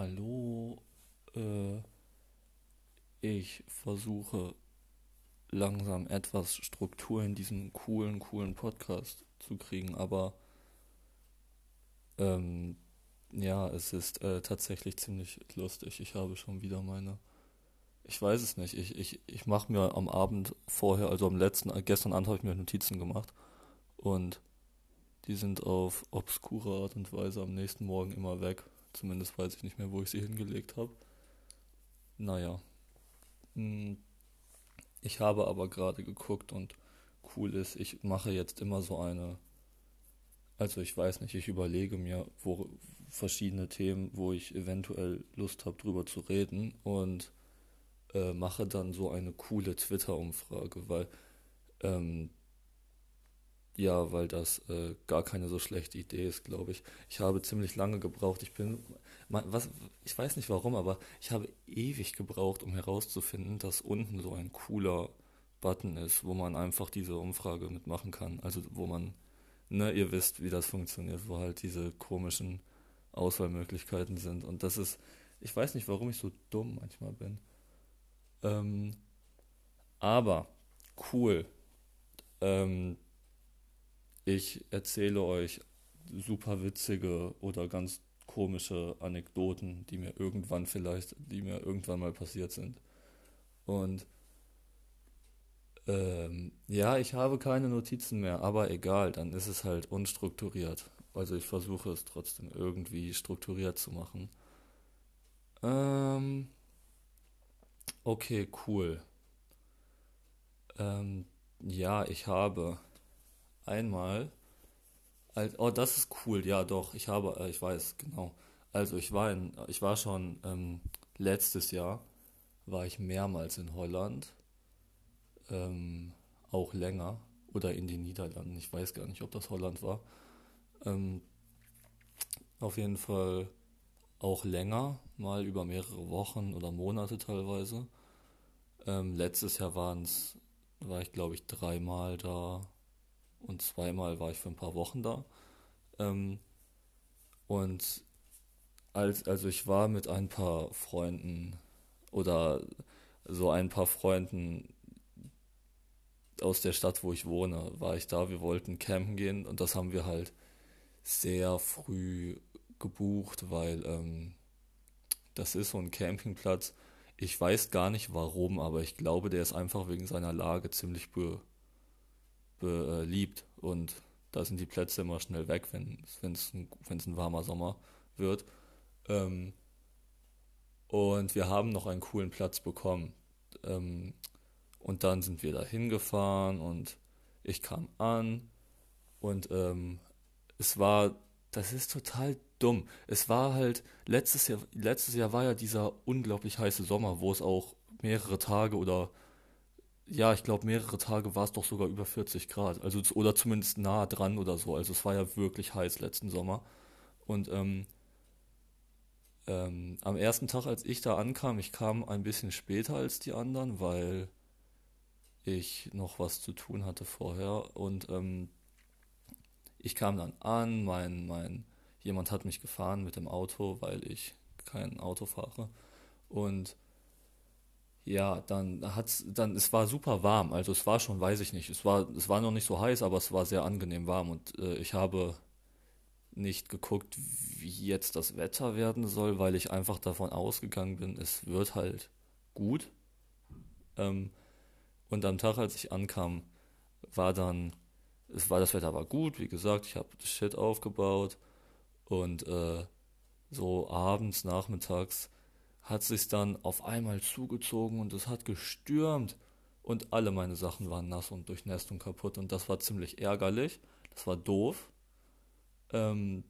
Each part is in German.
Hallo, äh, ich versuche langsam etwas Struktur in diesen coolen, coolen Podcast zu kriegen, aber ähm, ja, es ist äh, tatsächlich ziemlich lustig. Ich habe schon wieder meine, ich weiß es nicht, ich, ich, ich mache mir am Abend vorher, also am letzten, äh, gestern Abend habe ich mir Notizen gemacht und die sind auf obskure Art und Weise am nächsten Morgen immer weg. Zumindest weiß ich nicht mehr, wo ich sie hingelegt habe. Naja. Hm. Ich habe aber gerade geguckt und cool ist, ich mache jetzt immer so eine. Also ich weiß nicht, ich überlege mir wo verschiedene Themen, wo ich eventuell Lust habe, drüber zu reden und äh, mache dann so eine coole Twitter-Umfrage, weil ähm, ja, weil das äh, gar keine so schlechte Idee ist, glaube ich. Ich habe ziemlich lange gebraucht. Ich bin, was, ich weiß nicht warum, aber ich habe ewig gebraucht, um herauszufinden, dass unten so ein cooler Button ist, wo man einfach diese Umfrage mitmachen kann. Also wo man, ne, ihr wisst, wie das funktioniert, wo halt diese komischen Auswahlmöglichkeiten sind. Und das ist, ich weiß nicht, warum ich so dumm manchmal bin. Ähm, aber cool. Ähm, ich erzähle euch super witzige oder ganz komische Anekdoten, die mir irgendwann vielleicht, die mir irgendwann mal passiert sind. Und ähm, ja, ich habe keine Notizen mehr, aber egal, dann ist es halt unstrukturiert. Also ich versuche es trotzdem irgendwie strukturiert zu machen. Ähm, okay, cool. Ähm, ja, ich habe einmal, als, oh, das ist cool, ja doch, ich habe, äh, ich weiß, genau. Also ich war in, ich war schon ähm, letztes Jahr, war ich mehrmals in Holland, ähm, auch länger, oder in den Niederlanden, ich weiß gar nicht, ob das Holland war. Ähm, auf jeden Fall auch länger, mal über mehrere Wochen oder Monate teilweise. Ähm, letztes Jahr waren's, war ich glaube ich dreimal da und zweimal war ich für ein paar Wochen da. Ähm, und als, also ich war mit ein paar Freunden oder so ein paar Freunden aus der Stadt, wo ich wohne, war ich da. Wir wollten campen gehen und das haben wir halt sehr früh gebucht, weil ähm, das ist so ein Campingplatz. Ich weiß gar nicht warum, aber ich glaube, der ist einfach wegen seiner Lage ziemlich be beliebt und da sind die Plätze immer schnell weg, wenn es ein, ein warmer Sommer wird. Ähm, und wir haben noch einen coolen Platz bekommen. Ähm, und dann sind wir da hingefahren und ich kam an und ähm, es war, das ist total dumm. Es war halt, letztes Jahr, letztes Jahr war ja dieser unglaublich heiße Sommer, wo es auch mehrere Tage oder ja, ich glaube, mehrere Tage war es doch sogar über 40 Grad. Also, oder zumindest nah dran oder so. Also, es war ja wirklich heiß letzten Sommer. Und ähm, ähm, am ersten Tag, als ich da ankam, ich kam ein bisschen später als die anderen, weil ich noch was zu tun hatte vorher. Und ähm, ich kam dann an, mein, mein, jemand hat mich gefahren mit dem Auto, weil ich kein Auto fahre. Und ja, dann hat's, dann, es war super warm. Also es war schon, weiß ich nicht, es war, es war noch nicht so heiß, aber es war sehr angenehm warm und äh, ich habe nicht geguckt, wie jetzt das Wetter werden soll, weil ich einfach davon ausgegangen bin, es wird halt gut. Ähm, und am Tag, als ich ankam, war dann, es war das Wetter war gut, wie gesagt, ich habe Shit aufgebaut und äh, so abends, nachmittags hat sich dann auf einmal zugezogen und es hat gestürmt und alle meine Sachen waren nass und durchnässt und kaputt und das war ziemlich ärgerlich. Das war doof, ähm,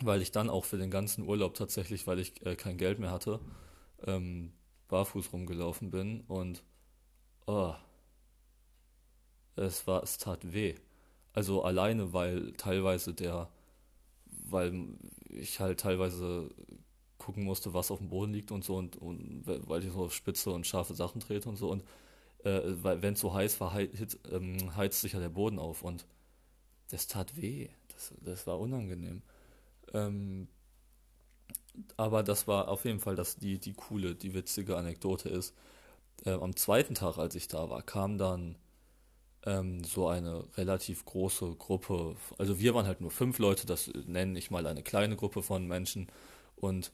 weil ich dann auch für den ganzen Urlaub tatsächlich, weil ich äh, kein Geld mehr hatte, ähm, barfuß rumgelaufen bin und oh, es war, es tat weh. Also alleine, weil teilweise der, weil ich halt teilweise gucken musste, was auf dem Boden liegt und so und, und weil ich so auf spitze und scharfe Sachen trete und so und äh, wenn es so heiß war, heiz, ähm, heizt sich ja der Boden auf und das tat weh. Das, das war unangenehm. Ähm, Aber das war auf jeden Fall das, die, die coole, die witzige Anekdote ist. Äh, am zweiten Tag, als ich da war, kam dann ähm, so eine relativ große Gruppe. Also wir waren halt nur fünf Leute, das nenne ich mal eine kleine Gruppe von Menschen. Und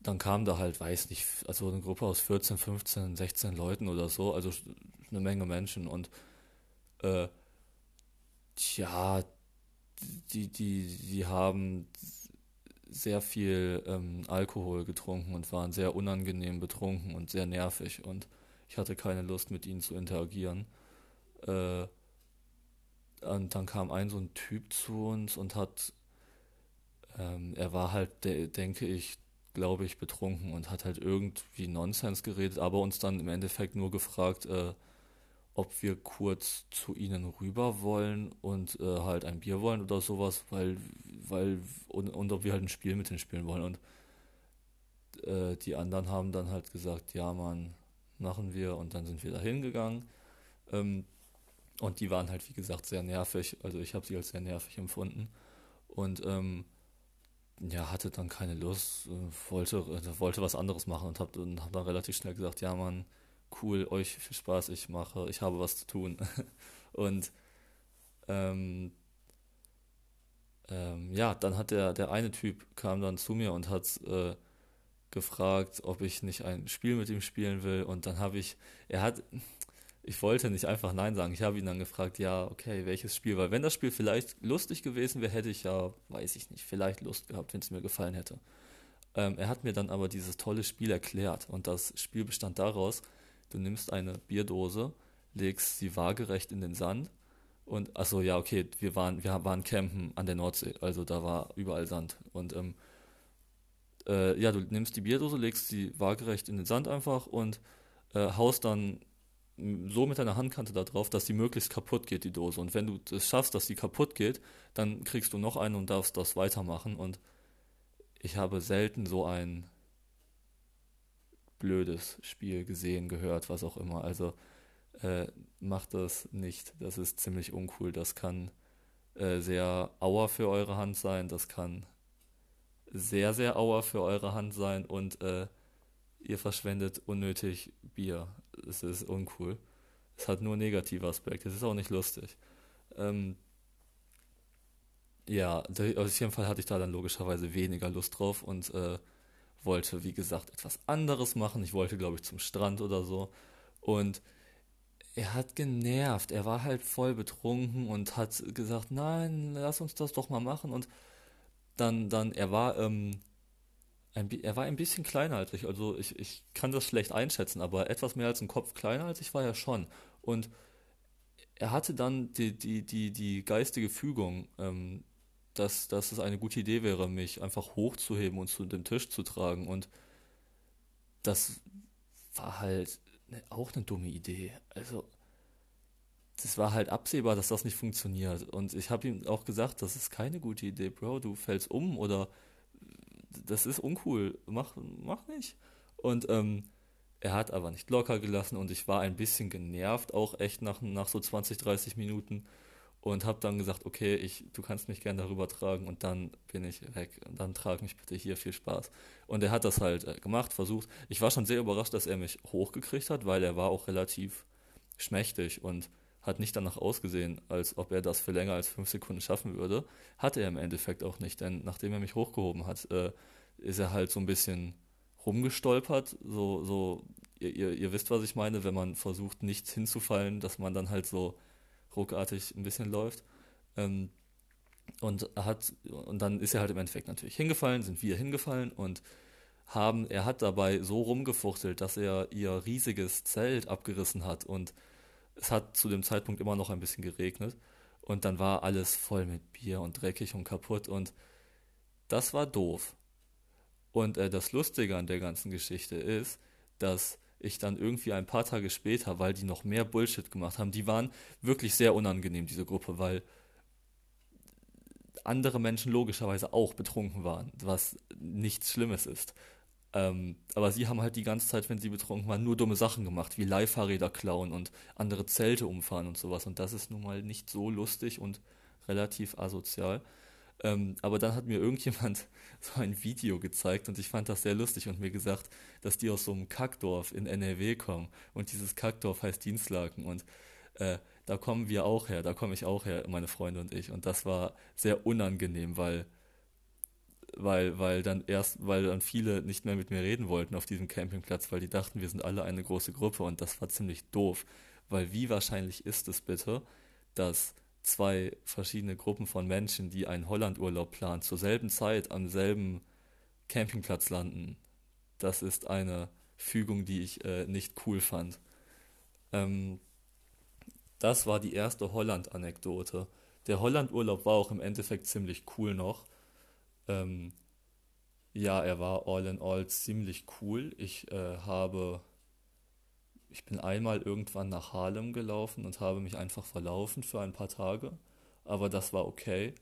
dann kam da halt, weiß nicht, also eine Gruppe aus 14, 15, 16 Leuten oder so, also eine Menge Menschen. Und äh, tja, die, die, die haben sehr viel ähm, Alkohol getrunken und waren sehr unangenehm betrunken und sehr nervig und ich hatte keine Lust mit ihnen zu interagieren. Äh, und dann kam ein so ein Typ zu uns und hat, ähm, er war halt, de denke ich, glaube ich, betrunken und hat halt irgendwie Nonsens geredet, aber uns dann im Endeffekt nur gefragt, äh, ob wir kurz zu ihnen rüber wollen und äh, halt ein Bier wollen oder sowas, weil, weil, und, und ob wir halt ein Spiel mit denen spielen wollen. Und äh, die anderen haben dann halt gesagt, ja, Mann, machen wir. Und dann sind wir da hingegangen. Ähm, und die waren halt, wie gesagt, sehr nervig. Also ich habe sie als sehr nervig empfunden. Und ähm, ja, hatte dann keine Lust, äh, wollte, äh, wollte was anderes machen und habe hab dann relativ schnell gesagt, ja, Mann, cool, euch viel Spaß, ich mache, ich habe was zu tun. und ähm, ähm, ja, dann hat der, der eine Typ kam dann zu mir und hat äh, gefragt, ob ich nicht ein Spiel mit ihm spielen will. Und dann habe ich, er hat, ich wollte nicht einfach Nein sagen. Ich habe ihn dann gefragt, ja, okay, welches Spiel? Weil wenn das Spiel vielleicht lustig gewesen wäre, hätte ich ja, weiß ich nicht, vielleicht Lust gehabt, wenn es mir gefallen hätte. Ähm, er hat mir dann aber dieses tolle Spiel erklärt. Und das Spiel bestand daraus, Du nimmst eine Bierdose, legst sie waagerecht in den Sand und achso, ja, okay, wir waren, wir waren campen an der Nordsee, also da war überall Sand. Und ähm, äh, ja, du nimmst die Bierdose, legst sie waagerecht in den Sand einfach und äh, haust dann so mit deiner Handkante da drauf, dass die möglichst kaputt geht, die Dose. Und wenn du es schaffst, dass die kaputt geht, dann kriegst du noch eine und darfst das weitermachen. Und ich habe selten so ein blödes Spiel gesehen, gehört, was auch immer. Also äh, macht das nicht. Das ist ziemlich uncool. Das kann äh, sehr auer für eure Hand sein. Das kann sehr, sehr auer für eure Hand sein und äh, ihr verschwendet unnötig Bier. Es ist uncool. Es hat nur negative Aspekte. Es ist auch nicht lustig. Ähm, ja, auf jeden Fall hatte ich da dann logischerweise weniger Lust drauf und äh, wollte, wie gesagt, etwas anderes machen. Ich wollte, glaube ich, zum Strand oder so. Und er hat genervt. Er war halt voll betrunken und hat gesagt, nein, lass uns das doch mal machen. Und dann, dann, er war, ähm, ein, er war ein bisschen kleiner als ich. Also ich, ich kann das schlecht einschätzen, aber etwas mehr als ein Kopf kleiner als ich war er schon. Und er hatte dann die, die, die, die geistige Fügung, ähm, dass, dass es eine gute Idee wäre, mich einfach hochzuheben und zu dem Tisch zu tragen. Und das war halt ne, auch eine dumme Idee. Also, das war halt absehbar, dass das nicht funktioniert. Und ich habe ihm auch gesagt, das ist keine gute Idee, Bro, du fällst um oder das ist uncool, mach, mach nicht. Und ähm, er hat aber nicht locker gelassen und ich war ein bisschen genervt, auch echt nach, nach so 20, 30 Minuten und habe dann gesagt, okay, ich, du kannst mich gerne darüber tragen und dann bin ich weg und dann trag mich bitte hier, viel Spaß. Und er hat das halt äh, gemacht, versucht. Ich war schon sehr überrascht, dass er mich hochgekriegt hat, weil er war auch relativ schmächtig und hat nicht danach ausgesehen, als ob er das für länger als fünf Sekunden schaffen würde. Hatte er im Endeffekt auch nicht, denn nachdem er mich hochgehoben hat, äh, ist er halt so ein bisschen rumgestolpert, so, so, ihr, ihr, ihr wisst, was ich meine, wenn man versucht, nichts hinzufallen, dass man dann halt so ruckartig ein bisschen läuft. Ähm, und hat, und dann ist er halt im Endeffekt natürlich hingefallen, sind wir hingefallen und haben, er hat dabei so rumgefuchtelt, dass er ihr riesiges Zelt abgerissen hat und es hat zu dem Zeitpunkt immer noch ein bisschen geregnet und dann war alles voll mit Bier und dreckig und kaputt und das war doof. Und äh, das Lustige an der ganzen Geschichte ist, dass ich dann irgendwie ein paar Tage später, weil die noch mehr Bullshit gemacht haben, die waren wirklich sehr unangenehm, diese Gruppe, weil andere Menschen logischerweise auch betrunken waren, was nichts Schlimmes ist. Ähm, aber sie haben halt die ganze Zeit, wenn sie betrunken waren, nur dumme Sachen gemacht, wie Leihfahrräder klauen und andere Zelte umfahren und sowas. Und das ist nun mal nicht so lustig und relativ asozial. Ähm, aber dann hat mir irgendjemand so ein Video gezeigt und ich fand das sehr lustig und mir gesagt, dass die aus so einem Kackdorf in NRW kommen und dieses Kackdorf heißt Dienstlaken und äh, da kommen wir auch her, da komme ich auch her, meine Freunde und ich und das war sehr unangenehm, weil weil, weil dann erst, weil dann viele nicht mehr mit mir reden wollten auf diesem Campingplatz, weil die dachten, wir sind alle eine große Gruppe und das war ziemlich doof. Weil wie wahrscheinlich ist es bitte, dass zwei verschiedene Gruppen von Menschen, die einen Hollandurlaub planen, zur selben Zeit am selben Campingplatz landen? Das ist eine Fügung, die ich äh, nicht cool fand. Ähm, das war die erste Holland-Anekdote. Der Holland-Urlaub war auch im Endeffekt ziemlich cool noch ähm, ja, er war all in all ziemlich cool. Ich äh, habe, ich bin einmal irgendwann nach Harlem gelaufen und habe mich einfach verlaufen für ein paar Tage, aber das war okay,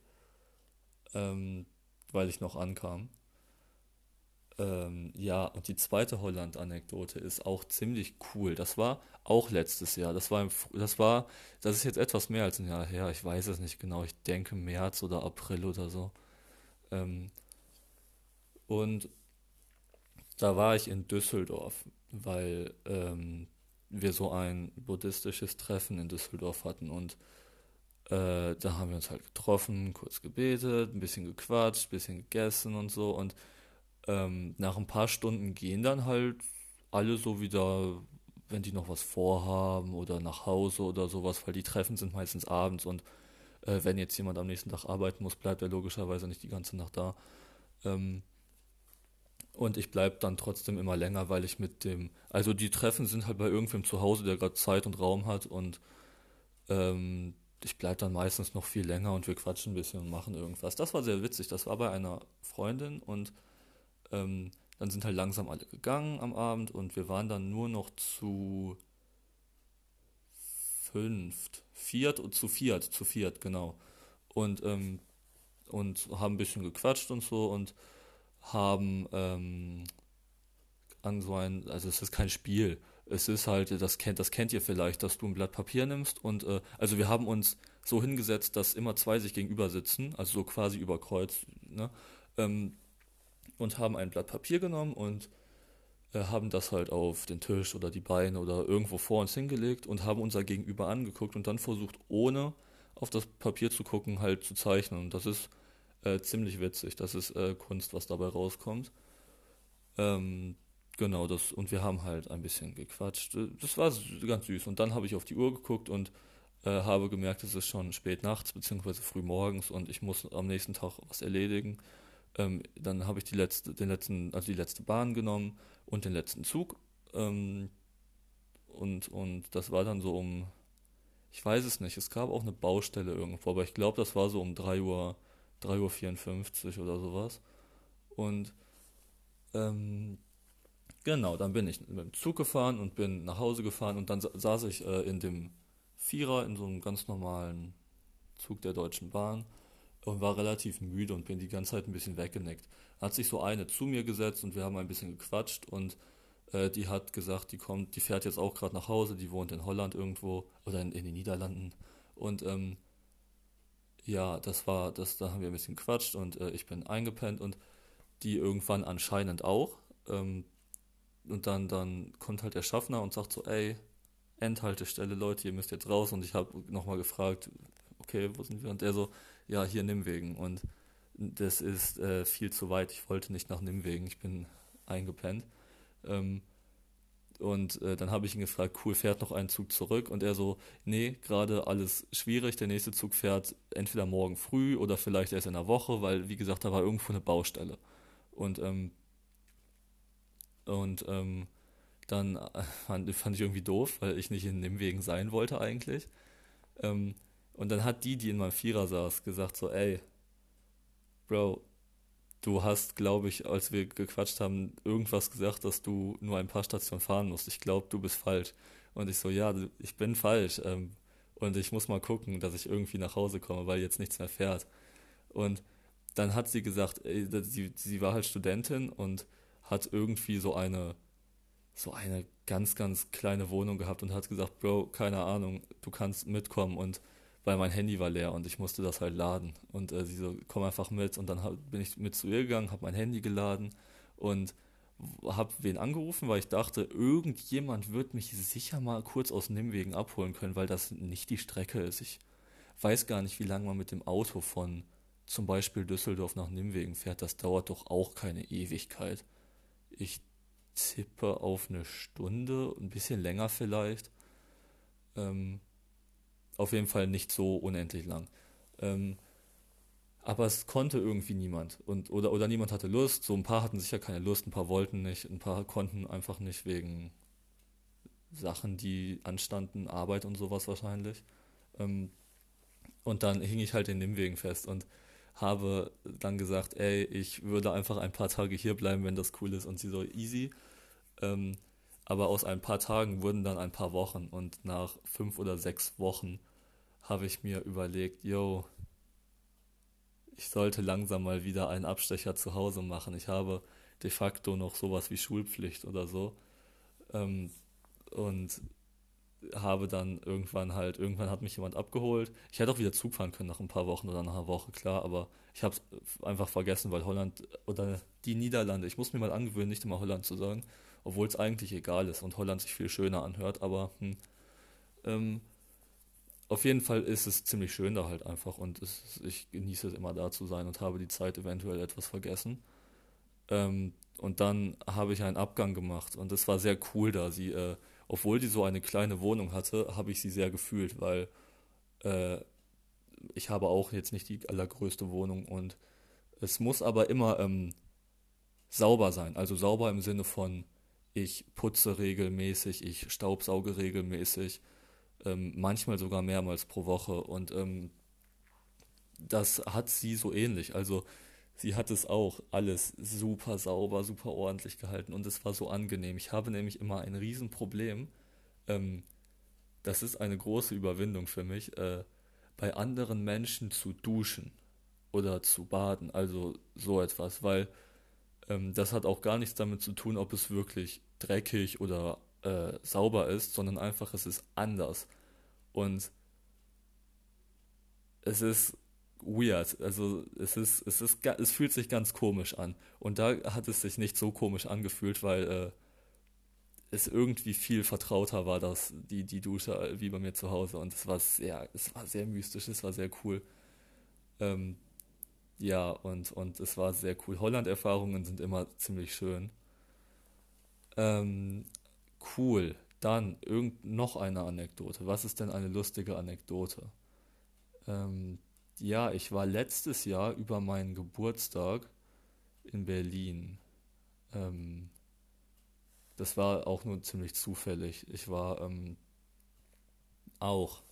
ähm, weil ich noch ankam. Ähm, ja, und die zweite Holland-Anekdote ist auch ziemlich cool. Das war auch letztes Jahr. Das war, im, das war, das ist jetzt etwas mehr als ein Jahr her. Ich weiß es nicht genau. Ich denke März oder April oder so. Ähm, und da war ich in Düsseldorf, weil ähm, wir so ein buddhistisches Treffen in Düsseldorf hatten und äh, da haben wir uns halt getroffen, kurz gebetet, ein bisschen gequatscht, ein bisschen gegessen und so und ähm, nach ein paar Stunden gehen dann halt alle so wieder, wenn die noch was vorhaben oder nach Hause oder sowas, weil die Treffen sind meistens abends und äh, wenn jetzt jemand am nächsten Tag arbeiten muss, bleibt er logischerweise nicht die ganze Nacht da. Ähm, und ich bleibe dann trotzdem immer länger, weil ich mit dem, also die Treffen sind halt bei irgendwem zu Hause, der gerade Zeit und Raum hat und ähm, ich bleibe dann meistens noch viel länger und wir quatschen ein bisschen und machen irgendwas. Das war sehr witzig. Das war bei einer Freundin und ähm, dann sind halt langsam alle gegangen am Abend und wir waren dann nur noch zu fünft, viert und zu viert, zu viert, genau. Und, ähm, und haben ein bisschen gequatscht und so und haben ähm, an so ein, also es ist kein Spiel, es ist halt, das kennt, das kennt ihr vielleicht, dass du ein Blatt Papier nimmst und äh, also wir haben uns so hingesetzt, dass immer zwei sich gegenüber sitzen, also so quasi über Kreuz, ne? Ähm, und haben ein Blatt Papier genommen und haben das halt auf den Tisch oder die Beine oder irgendwo vor uns hingelegt und haben unser Gegenüber angeguckt und dann versucht, ohne auf das Papier zu gucken, halt zu zeichnen. Und das ist äh, ziemlich witzig. Das ist äh, Kunst, was dabei rauskommt. Ähm, genau, das, und wir haben halt ein bisschen gequatscht. Das war ganz süß. Und dann habe ich auf die Uhr geguckt und äh, habe gemerkt, es ist schon spät nachts bzw. früh morgens und ich muss am nächsten Tag was erledigen. Ähm, dann habe ich die letzte, den letzten, also die letzte Bahn genommen und den letzten Zug. Ähm, und, und das war dann so um, ich weiß es nicht, es gab auch eine Baustelle irgendwo, aber ich glaube, das war so um 3 Uhr, 3.54 Uhr oder sowas. Und ähm, genau, dann bin ich mit dem Zug gefahren und bin nach Hause gefahren und dann saß ich äh, in dem Vierer in so einem ganz normalen Zug der Deutschen Bahn und war relativ müde und bin die ganze Zeit ein bisschen weggenickt. Hat sich so eine zu mir gesetzt und wir haben ein bisschen gequatscht und äh, die hat gesagt, die kommt, die fährt jetzt auch gerade nach Hause, die wohnt in Holland irgendwo oder in, in den Niederlanden und ähm, ja, das war, das, da haben wir ein bisschen gequatscht und äh, ich bin eingepennt und die irgendwann anscheinend auch. Ähm, und dann, dann kommt halt der Schaffner und sagt so, ey, Endhaltestelle, Leute, ihr müsst jetzt raus. Und ich habe nochmal gefragt, okay, wo sind wir? Und er so, ja, hier Nimwegen. Und das ist äh, viel zu weit. Ich wollte nicht nach Nimwegen. Ich bin eingepennt. Ähm, und äh, dann habe ich ihn gefragt, cool, fährt noch ein Zug zurück? Und er so, nee, gerade alles schwierig. Der nächste Zug fährt entweder morgen früh oder vielleicht erst in einer Woche, weil, wie gesagt, da war irgendwo eine Baustelle. Und, ähm, und ähm, dann äh, fand, fand, ich irgendwie doof, weil ich nicht in Nimwegen sein wollte eigentlich. Ähm, und dann hat die, die in meinem Vierer saß, gesagt so, ey, Bro, du hast, glaube ich, als wir gequatscht haben, irgendwas gesagt, dass du nur ein paar Stationen fahren musst. Ich glaube, du bist falsch. Und ich so, ja, ich bin falsch. Ähm, und ich muss mal gucken, dass ich irgendwie nach Hause komme, weil jetzt nichts mehr fährt. Und dann hat sie gesagt, ey, sie, sie war halt Studentin und hat irgendwie so eine, so eine ganz, ganz kleine Wohnung gehabt und hat gesagt, Bro, keine Ahnung, du kannst mitkommen und weil mein Handy war leer und ich musste das halt laden. Und äh, sie so, komm einfach mit. Und dann hab, bin ich mit zu ihr gegangen, habe mein Handy geladen und habe wen angerufen, weil ich dachte, irgendjemand wird mich sicher mal kurz aus Nimwegen abholen können, weil das nicht die Strecke ist. Ich weiß gar nicht, wie lange man mit dem Auto von zum Beispiel Düsseldorf nach Nimwegen fährt. Das dauert doch auch keine Ewigkeit. Ich tippe auf eine Stunde, ein bisschen länger vielleicht. Ähm, auf jeden Fall nicht so unendlich lang. Ähm, aber es konnte irgendwie niemand. Und, oder, oder niemand hatte Lust. So ein paar hatten sicher keine Lust, ein paar wollten nicht, ein paar konnten einfach nicht wegen Sachen, die anstanden, Arbeit und sowas wahrscheinlich. Ähm, und dann hing ich halt in dem Wegen fest und habe dann gesagt, ey, ich würde einfach ein paar Tage hier bleiben, wenn das cool ist. Und sie so, easy. Ähm, aber aus ein paar Tagen wurden dann ein paar Wochen und nach fünf oder sechs Wochen habe ich mir überlegt, yo, ich sollte langsam mal wieder einen Abstecher zu Hause machen. Ich habe de facto noch sowas wie Schulpflicht oder so. Ähm, und habe dann irgendwann halt, irgendwann hat mich jemand abgeholt. Ich hätte auch wieder Zug fahren können nach ein paar Wochen oder nach einer Woche, klar, aber ich habe es einfach vergessen, weil Holland oder die Niederlande, ich muss mir mal angewöhnen, nicht immer Holland zu sagen, obwohl es eigentlich egal ist und Holland sich viel schöner anhört, aber hm, ähm, auf jeden Fall ist es ziemlich schön da halt einfach und es, ich genieße es immer da zu sein und habe die Zeit eventuell etwas vergessen. Ähm, und dann habe ich einen Abgang gemacht und es war sehr cool da. Sie, äh, obwohl die so eine kleine Wohnung hatte, habe ich sie sehr gefühlt, weil äh, ich habe auch jetzt nicht die allergrößte Wohnung und es muss aber immer ähm, sauber sein. Also sauber im Sinne von ich putze regelmäßig, ich staubsauge regelmäßig, ähm, manchmal sogar mehrmals pro Woche. Und ähm, das hat sie so ähnlich. Also sie hat es auch alles super sauber, super ordentlich gehalten und es war so angenehm. Ich habe nämlich immer ein Riesenproblem. Ähm, das ist eine große Überwindung für mich, äh, bei anderen Menschen zu duschen oder zu baden, also so etwas, weil ähm, das hat auch gar nichts damit zu tun, ob es wirklich dreckig oder äh, sauber ist, sondern einfach es ist anders. Und es ist weird. Also es ist, es ist, es fühlt sich ganz komisch an. Und da hat es sich nicht so komisch angefühlt, weil äh, es irgendwie viel vertrauter war, dass die, die Dusche äh, wie bei mir zu Hause. Und es war sehr, es war sehr mystisch, es war sehr cool. Ähm, ja, und, und es war sehr cool. Holland-Erfahrungen sind immer ziemlich schön. Ähm, cool. Dann irgend noch eine Anekdote. Was ist denn eine lustige Anekdote? Ähm, ja, ich war letztes Jahr über meinen Geburtstag in Berlin. Ähm, das war auch nur ziemlich zufällig. Ich war ähm, auch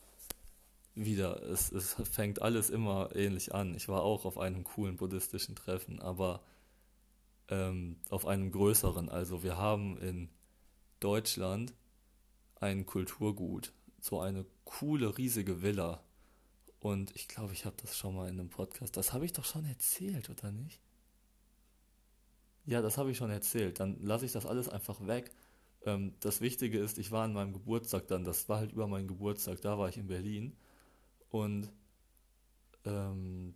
wieder, es, es fängt alles immer ähnlich an. Ich war auch auf einem coolen buddhistischen Treffen, aber ähm, auf einem größeren. Also wir haben in Deutschland ein Kulturgut, so eine coole, riesige Villa. Und ich glaube, ich habe das schon mal in einem Podcast. Das habe ich doch schon erzählt, oder nicht? Ja, das habe ich schon erzählt. Dann lasse ich das alles einfach weg. Ähm, das Wichtige ist, ich war an meinem Geburtstag dann, das war halt über meinen Geburtstag, da war ich in Berlin. Und ähm,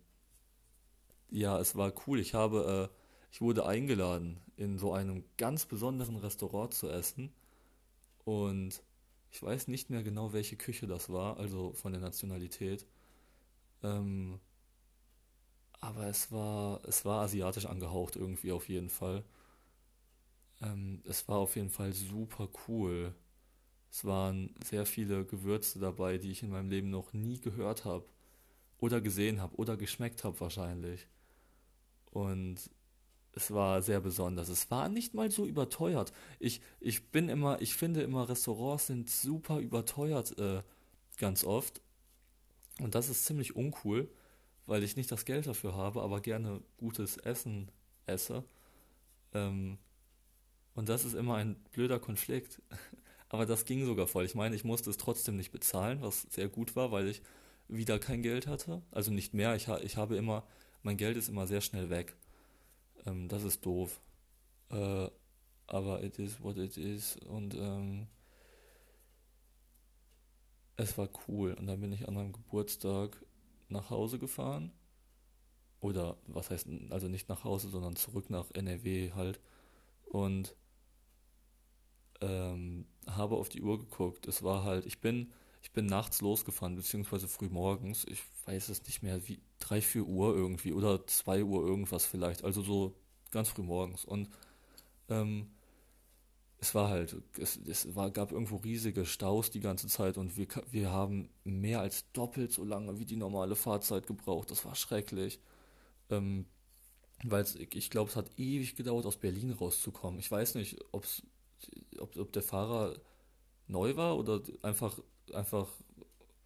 ja, es war cool. Ich habe, äh, ich wurde eingeladen, in so einem ganz besonderen Restaurant zu essen. Und ich weiß nicht mehr genau, welche Küche das war, also von der Nationalität. Ähm, aber es war, es war asiatisch angehaucht irgendwie auf jeden Fall. Ähm, es war auf jeden Fall super cool. Es waren sehr viele Gewürze dabei, die ich in meinem Leben noch nie gehört habe oder gesehen habe oder geschmeckt habe wahrscheinlich. Und es war sehr besonders. Es war nicht mal so überteuert. Ich, ich bin immer, ich finde immer, Restaurants sind super überteuert äh, ganz oft. Und das ist ziemlich uncool, weil ich nicht das Geld dafür habe, aber gerne gutes Essen esse. Ähm, und das ist immer ein blöder Konflikt. aber das ging sogar voll. Ich meine, ich musste es trotzdem nicht bezahlen, was sehr gut war, weil ich wieder kein Geld hatte. Also nicht mehr. Ich, ha ich habe immer, mein Geld ist immer sehr schnell weg. Ähm, das ist doof. Äh, aber it is what it is. Und ähm, es war cool. Und dann bin ich an meinem Geburtstag nach Hause gefahren. Oder was heißt, also nicht nach Hause, sondern zurück nach NRW halt. Und ähm, habe auf die Uhr geguckt. Es war halt, ich bin, ich bin nachts losgefahren, beziehungsweise früh morgens. Ich weiß es nicht mehr, wie 3, 4 Uhr irgendwie oder 2 Uhr irgendwas vielleicht. Also so ganz früh morgens. Und ähm, es war halt, es, es war, gab irgendwo riesige Staus die ganze Zeit und wir, wir haben mehr als doppelt so lange wie die normale Fahrzeit gebraucht. Das war schrecklich. Ähm, weil ich glaube, es hat ewig gedauert, aus Berlin rauszukommen. Ich weiß nicht, ob's, ob, ob der Fahrer neu war oder einfach, einfach,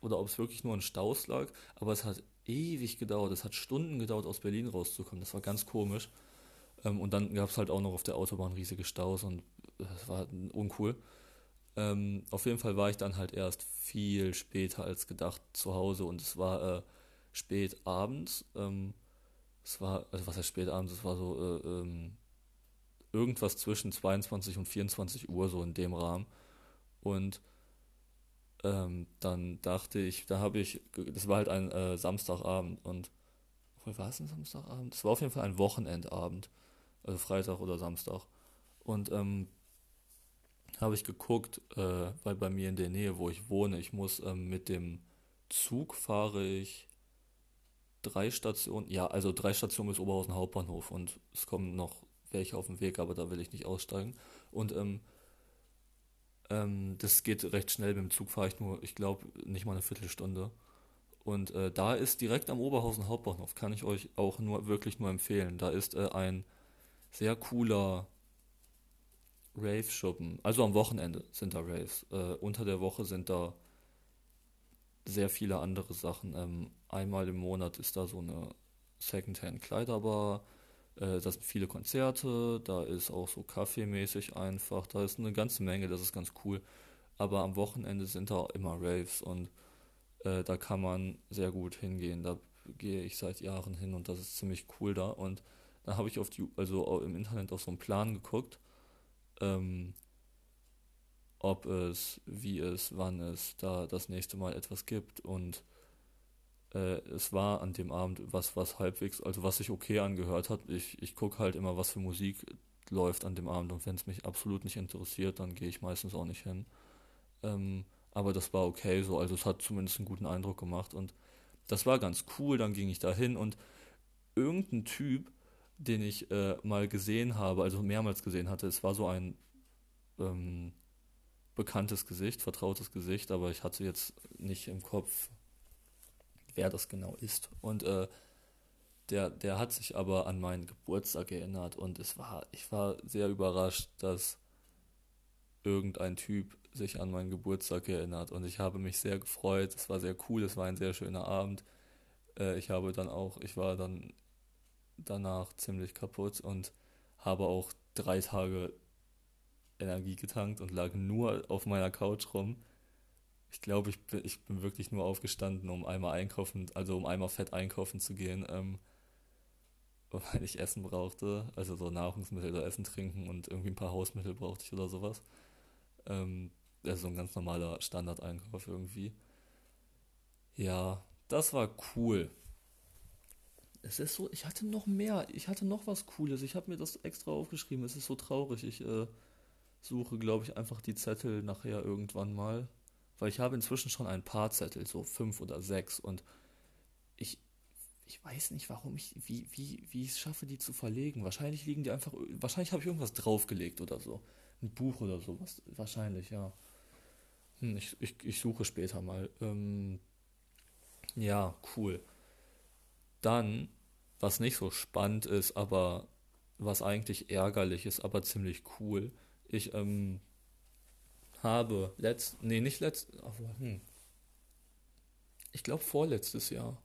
oder ob es wirklich nur ein Staus lag, aber es hat ewig gedauert, es hat Stunden gedauert, aus Berlin rauszukommen. Das war ganz komisch. Ähm, und dann gab es halt auch noch auf der Autobahn riesige Staus und das war uncool. Ähm, auf jeden Fall war ich dann halt erst viel später als gedacht zu Hause und es war äh, spät abends. Ähm, es war, also was heißt spät abends? Es war so äh, ähm, irgendwas zwischen 22 und 24 Uhr, so in dem Rahmen. Und ähm, dann dachte ich, da habe ich, das war halt ein äh, Samstagabend und, wo war es ein Samstagabend? Es war auf jeden Fall ein Wochenendabend, also Freitag oder Samstag. Und ähm, habe ich geguckt, äh, weil bei mir in der Nähe, wo ich wohne, ich muss ähm, mit dem Zug fahre ich drei Stationen, ja, also drei Stationen bis Oberhausen Hauptbahnhof und es kommen noch welche auf dem Weg, aber da will ich nicht aussteigen. Und ähm, ähm, das geht recht schnell, mit dem Zug fahre ich nur, ich glaube, nicht mal eine Viertelstunde. Und äh, da ist direkt am Oberhausen Hauptbahnhof, kann ich euch auch nur wirklich nur empfehlen. Da ist äh, ein sehr cooler Rave-Schuppen. Also am Wochenende sind da Raves. Äh, unter der Woche sind da sehr viele andere Sachen. Ähm, einmal im Monat ist da so eine Secondhand-Kleiderbar. Äh, da sind viele Konzerte. Da ist auch so kaffeemäßig einfach. Da ist eine ganze Menge. Das ist ganz cool. Aber am Wochenende sind da immer Raves und äh, da kann man sehr gut hingehen. Da gehe ich seit Jahren hin und das ist ziemlich cool da. Und da habe ich auf die, also im Internet auf so einen Plan geguckt ähm, ob es, wie es, wann es da das nächste Mal etwas gibt. Und äh, es war an dem Abend was, was halbwegs, also was sich okay angehört hat. Ich, ich gucke halt immer, was für Musik läuft an dem Abend und wenn es mich absolut nicht interessiert, dann gehe ich meistens auch nicht hin. Ähm, aber das war okay so, also es hat zumindest einen guten Eindruck gemacht und das war ganz cool. Dann ging ich da hin und irgendein Typ den ich äh, mal gesehen habe, also mehrmals gesehen hatte. Es war so ein ähm, bekanntes Gesicht, vertrautes Gesicht, aber ich hatte jetzt nicht im Kopf, wer das genau ist. Und äh, der, der hat sich aber an meinen Geburtstag erinnert und es war, ich war sehr überrascht, dass irgendein Typ sich an meinen Geburtstag erinnert und ich habe mich sehr gefreut. Es war sehr cool, es war ein sehr schöner Abend. Äh, ich habe dann auch, ich war dann danach ziemlich kaputt und habe auch drei Tage Energie getankt und lag nur auf meiner Couch rum. Ich glaube, ich bin, ich bin wirklich nur aufgestanden, um einmal einkaufen, also um einmal fett einkaufen zu gehen, ähm, weil ich Essen brauchte, also so Nahrungsmittel oder Essen trinken und irgendwie ein paar Hausmittel brauchte ich oder sowas. Ähm, also so ein ganz normaler Standardeinkauf irgendwie. Ja, das war cool es ist so, ich hatte noch mehr, ich hatte noch was Cooles. Ich habe mir das extra aufgeschrieben. Es ist so traurig. Ich äh, suche, glaube ich, einfach die Zettel nachher irgendwann mal. Weil ich habe inzwischen schon ein paar Zettel, so fünf oder sechs. Und ich, ich weiß nicht, warum ich, wie, wie, wie ich es schaffe, die zu verlegen. Wahrscheinlich liegen die einfach, wahrscheinlich habe ich irgendwas draufgelegt oder so. Ein Buch oder sowas. Wahrscheinlich, ja. Hm, ich, ich, ich suche später mal. Ähm, ja, cool. Dann, was nicht so spannend ist, aber was eigentlich ärgerlich ist, aber ziemlich cool. Ich ähm, habe letzt, nee, nicht letzt, hm. ich glaube vorletztes Jahr.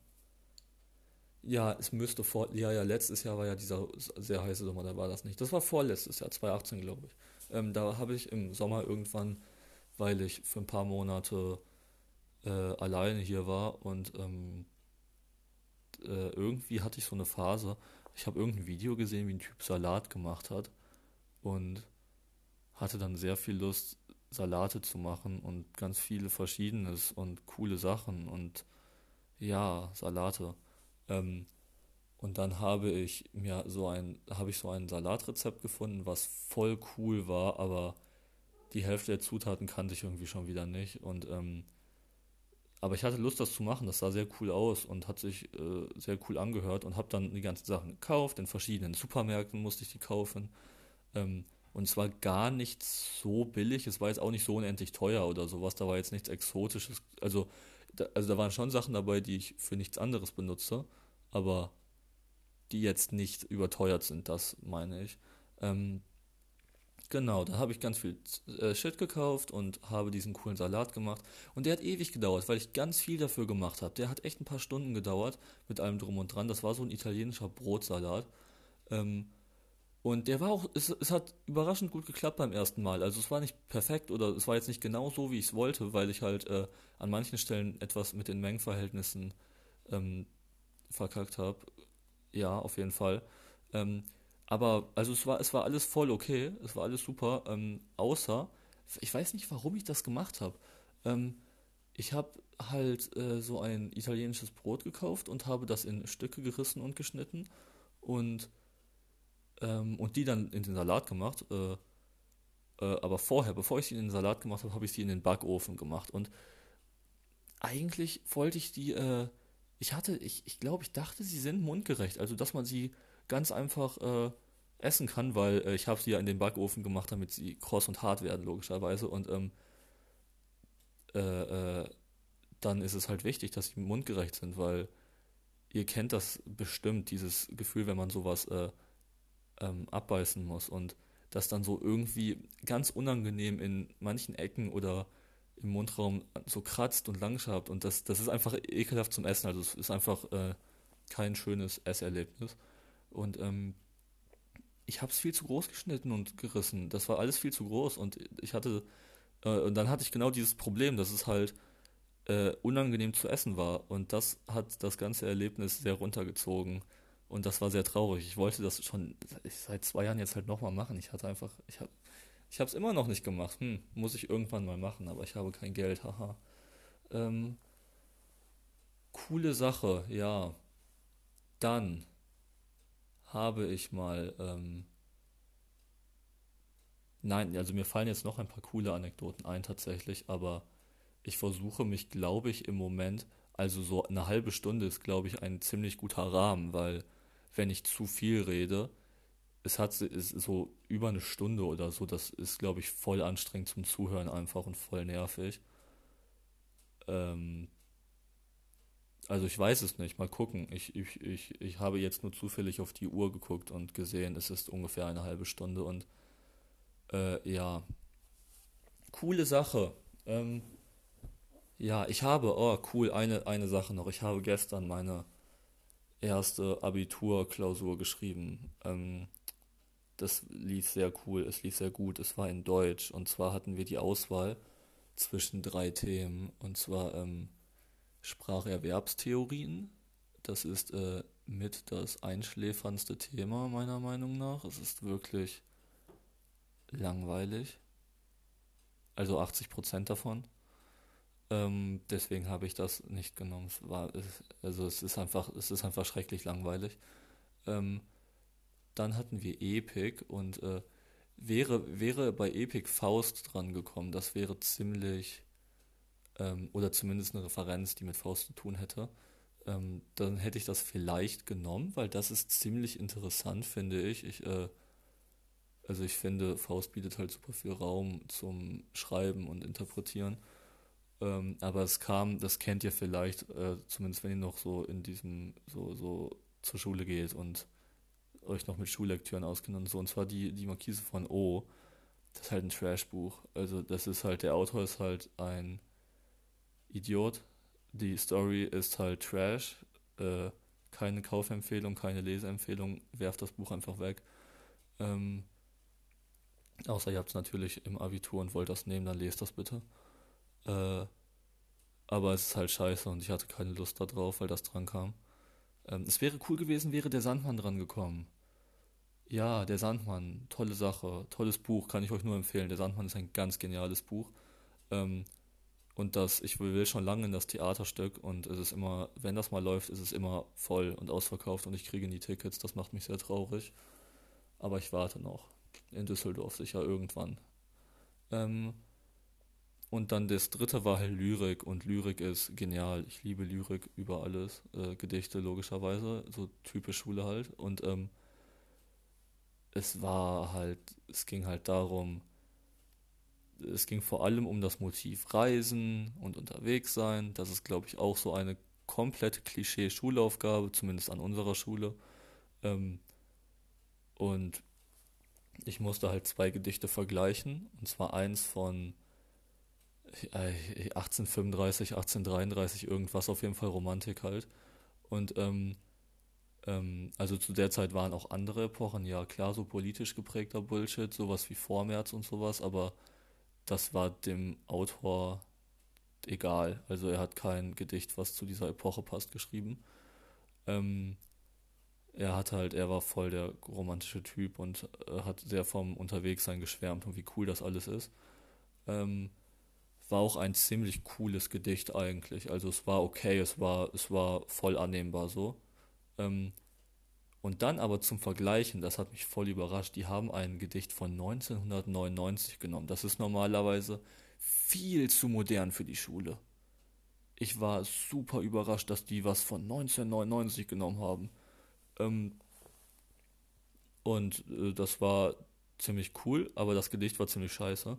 Ja, es müsste vor, ja, ja, letztes Jahr war ja dieser sehr heiße Sommer, da war das nicht. Das war vorletztes Jahr, 2018, glaube ich. Ähm, da habe ich im Sommer irgendwann, weil ich für ein paar Monate äh, alleine hier war und ähm, äh, irgendwie hatte ich so eine Phase, ich habe irgendein Video gesehen, wie ein Typ Salat gemacht hat und hatte dann sehr viel Lust, Salate zu machen und ganz viele Verschiedenes und coole Sachen und ja, Salate. Ähm, und dann habe ich mir so ein, habe ich so ein Salatrezept gefunden, was voll cool war, aber die Hälfte der Zutaten kannte ich irgendwie schon wieder nicht. Und ähm, aber ich hatte Lust, das zu machen. Das sah sehr cool aus und hat sich äh, sehr cool angehört und habe dann die ganzen Sachen gekauft. In verschiedenen Supermärkten musste ich die kaufen. Ähm, und es war gar nicht so billig. Es war jetzt auch nicht so unendlich teuer oder sowas. Da war jetzt nichts Exotisches. Also da, also da waren schon Sachen dabei, die ich für nichts anderes benutze. Aber die jetzt nicht überteuert sind, das meine ich. Ähm, genau, da habe ich ganz viel äh, Shit gekauft und habe diesen coolen Salat gemacht. Und der hat ewig gedauert, weil ich ganz viel dafür gemacht habe. Der hat echt ein paar Stunden gedauert mit allem drum und dran. Das war so ein italienischer Brotsalat. Ähm, und der war auch, es, es hat überraschend gut geklappt beim ersten Mal. Also es war nicht perfekt oder es war jetzt nicht genau so, wie ich es wollte, weil ich halt äh, an manchen Stellen etwas mit den Mengenverhältnissen ähm, verkackt habe. Ja, auf jeden Fall. Ähm, aber also es war, es war alles voll okay, es war alles super, ähm, außer, ich weiß nicht, warum ich das gemacht habe. Ähm, ich habe halt äh, so ein italienisches Brot gekauft und habe das in Stücke gerissen und geschnitten und, ähm, und die dann in den Salat gemacht. Äh, äh, aber vorher, bevor ich sie in den Salat gemacht habe, habe ich sie in den Backofen gemacht. Und eigentlich wollte ich die äh, ich hatte, ich, ich glaube, ich dachte, sie sind mundgerecht. Also, dass man sie ganz einfach äh, essen kann, weil äh, ich habe sie ja in den Backofen gemacht, damit sie kross und hart werden, logischerweise. Und ähm, äh, äh, dann ist es halt wichtig, dass sie mundgerecht sind, weil ihr kennt das bestimmt, dieses Gefühl, wenn man sowas äh, ähm, abbeißen muss und das dann so irgendwie ganz unangenehm in manchen Ecken oder im Mundraum so kratzt und langschabt und das, das ist einfach ekelhaft zum Essen. Also es ist einfach äh, kein schönes Esserlebnis. Und ähm, ich habe es viel zu groß geschnitten und gerissen. Das war alles viel zu groß und ich hatte äh, und dann hatte ich genau dieses Problem, dass es halt äh, unangenehm zu essen war und das hat das ganze Erlebnis sehr runtergezogen und das war sehr traurig. Ich wollte das schon seit zwei Jahren jetzt halt nochmal machen. Ich hatte einfach, ich habe ich es immer noch nicht gemacht. Hm, muss ich irgendwann mal machen, aber ich habe kein Geld, haha. Ähm, coole Sache, ja. Dann habe ich mal. Ähm, nein, also mir fallen jetzt noch ein paar coole Anekdoten ein tatsächlich, aber ich versuche mich, glaube ich, im Moment, also so eine halbe Stunde ist, glaube ich, ein ziemlich guter Rahmen, weil wenn ich zu viel rede, es hat ist so über eine Stunde oder so, das ist, glaube ich, voll anstrengend zum Zuhören einfach und voll nervig. Ähm, also ich weiß es nicht, mal gucken. Ich, ich, ich, ich habe jetzt nur zufällig auf die Uhr geguckt und gesehen, es ist ungefähr eine halbe Stunde und äh, ja, coole Sache. Ähm, ja, ich habe, oh cool, eine, eine Sache noch. Ich habe gestern meine erste Abiturklausur geschrieben. Ähm, das lief sehr cool, es lief sehr gut, es war in Deutsch. Und zwar hatten wir die Auswahl zwischen drei Themen. Und zwar ähm, Spracherwerbstheorien. Das ist äh, mit das einschläferndste Thema meiner Meinung nach. Es ist wirklich langweilig. Also 80 Prozent davon. Ähm, deswegen habe ich das nicht genommen. Es war, also es ist einfach, es ist einfach schrecklich langweilig. Ähm, dann hatten wir Epic und äh, wäre, wäre bei Epic Faust dran gekommen, das wäre ziemlich, ähm, oder zumindest eine Referenz, die mit Faust zu tun hätte, ähm, dann hätte ich das vielleicht genommen, weil das ist ziemlich interessant, finde ich. Ich, äh, also ich finde, Faust bietet halt super viel Raum zum Schreiben und Interpretieren. Ähm, aber es kam, das kennt ihr vielleicht, äh, zumindest wenn ihr noch so in diesem, so, so zur Schule geht und euch noch mit Schullektüren auskennt und so. Und zwar die, die Markise von O. Das ist halt ein Trashbuch. Also das ist halt, der Autor ist halt ein Idiot. Die Story ist halt Trash. Äh, keine Kaufempfehlung, keine Leseempfehlung. Werft das Buch einfach weg. Ähm, außer ihr habt es natürlich im Abitur und wollt das nehmen, dann lest das bitte. Äh, aber es ist halt scheiße und ich hatte keine Lust darauf, weil das dran kam. Ähm, es wäre cool gewesen, wäre der Sandmann dran gekommen. Ja, Der Sandmann, tolle Sache, tolles Buch, kann ich euch nur empfehlen. Der Sandmann ist ein ganz geniales Buch. Ähm, und das, ich will schon lange in das Theaterstück und es ist immer, wenn das mal läuft, ist es immer voll und ausverkauft und ich kriege nie Tickets. Das macht mich sehr traurig. Aber ich warte noch. In Düsseldorf sicher irgendwann. Ähm, und dann das dritte war halt Lyrik und Lyrik ist genial. Ich liebe Lyrik über alles. Äh, Gedichte logischerweise, so typisch Schule halt. Und ähm, es war halt, es ging halt darum, es ging vor allem um das Motiv Reisen und unterwegs sein. Das ist, glaube ich, auch so eine komplette Klischee-Schulaufgabe, zumindest an unserer Schule. Ähm, und ich musste halt zwei Gedichte vergleichen. Und zwar eins von 1835, 1833, irgendwas, auf jeden Fall Romantik halt. Und ähm, ähm, also zu der Zeit waren auch andere Epochen, ja klar, so politisch geprägter Bullshit, sowas wie Vormärz und sowas, aber das war dem Autor egal. Also er hat kein Gedicht, was zu dieser Epoche passt, geschrieben. Ähm, er hat halt, er war voll der romantische Typ und äh, hat sehr vom Unterwegssein geschwärmt und wie cool das alles ist. Ähm, war auch ein ziemlich cooles Gedicht eigentlich. Also es war okay, es war, es war voll annehmbar so. Ähm, und dann aber zum Vergleichen, das hat mich voll überrascht, die haben ein Gedicht von 1999 genommen. Das ist normalerweise viel zu modern für die Schule. Ich war super überrascht, dass die was von 1999 genommen haben. Ähm, und äh, das war ziemlich cool, aber das Gedicht war ziemlich scheiße.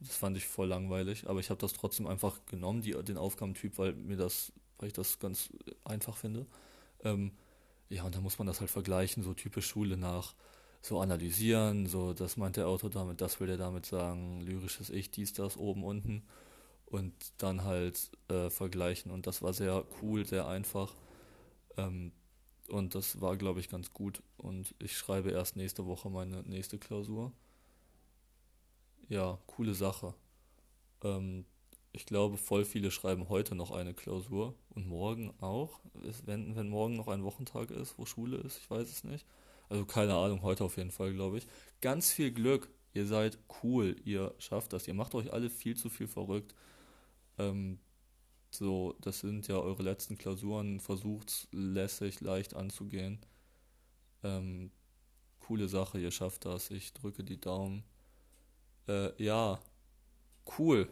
Das fand ich voll langweilig, aber ich habe das trotzdem einfach genommen, die, den Aufgabentyp, weil mir das, weil ich das ganz einfach finde. Ähm, ja, und da muss man das halt vergleichen, so typisch Schule nach so analysieren, so das meint der Autor damit, das will der damit sagen, lyrisches Ich, dies, das, oben, unten und dann halt äh, vergleichen und das war sehr cool, sehr einfach ähm, und das war, glaube ich, ganz gut und ich schreibe erst nächste Woche meine nächste Klausur. Ja, coole Sache. Ähm, ich glaube, voll viele schreiben heute noch eine Klausur und morgen auch. Wenn, wenn morgen noch ein Wochentag ist, wo Schule ist, ich weiß es nicht. Also keine Ahnung, heute auf jeden Fall, glaube ich. Ganz viel Glück. Ihr seid cool, ihr schafft das. Ihr macht euch alle viel zu viel verrückt. Ähm, so, das sind ja eure letzten Klausuren. Versucht lässig, leicht anzugehen. Ähm, coole Sache, ihr schafft das. Ich drücke die Daumen. Äh, ja, cool.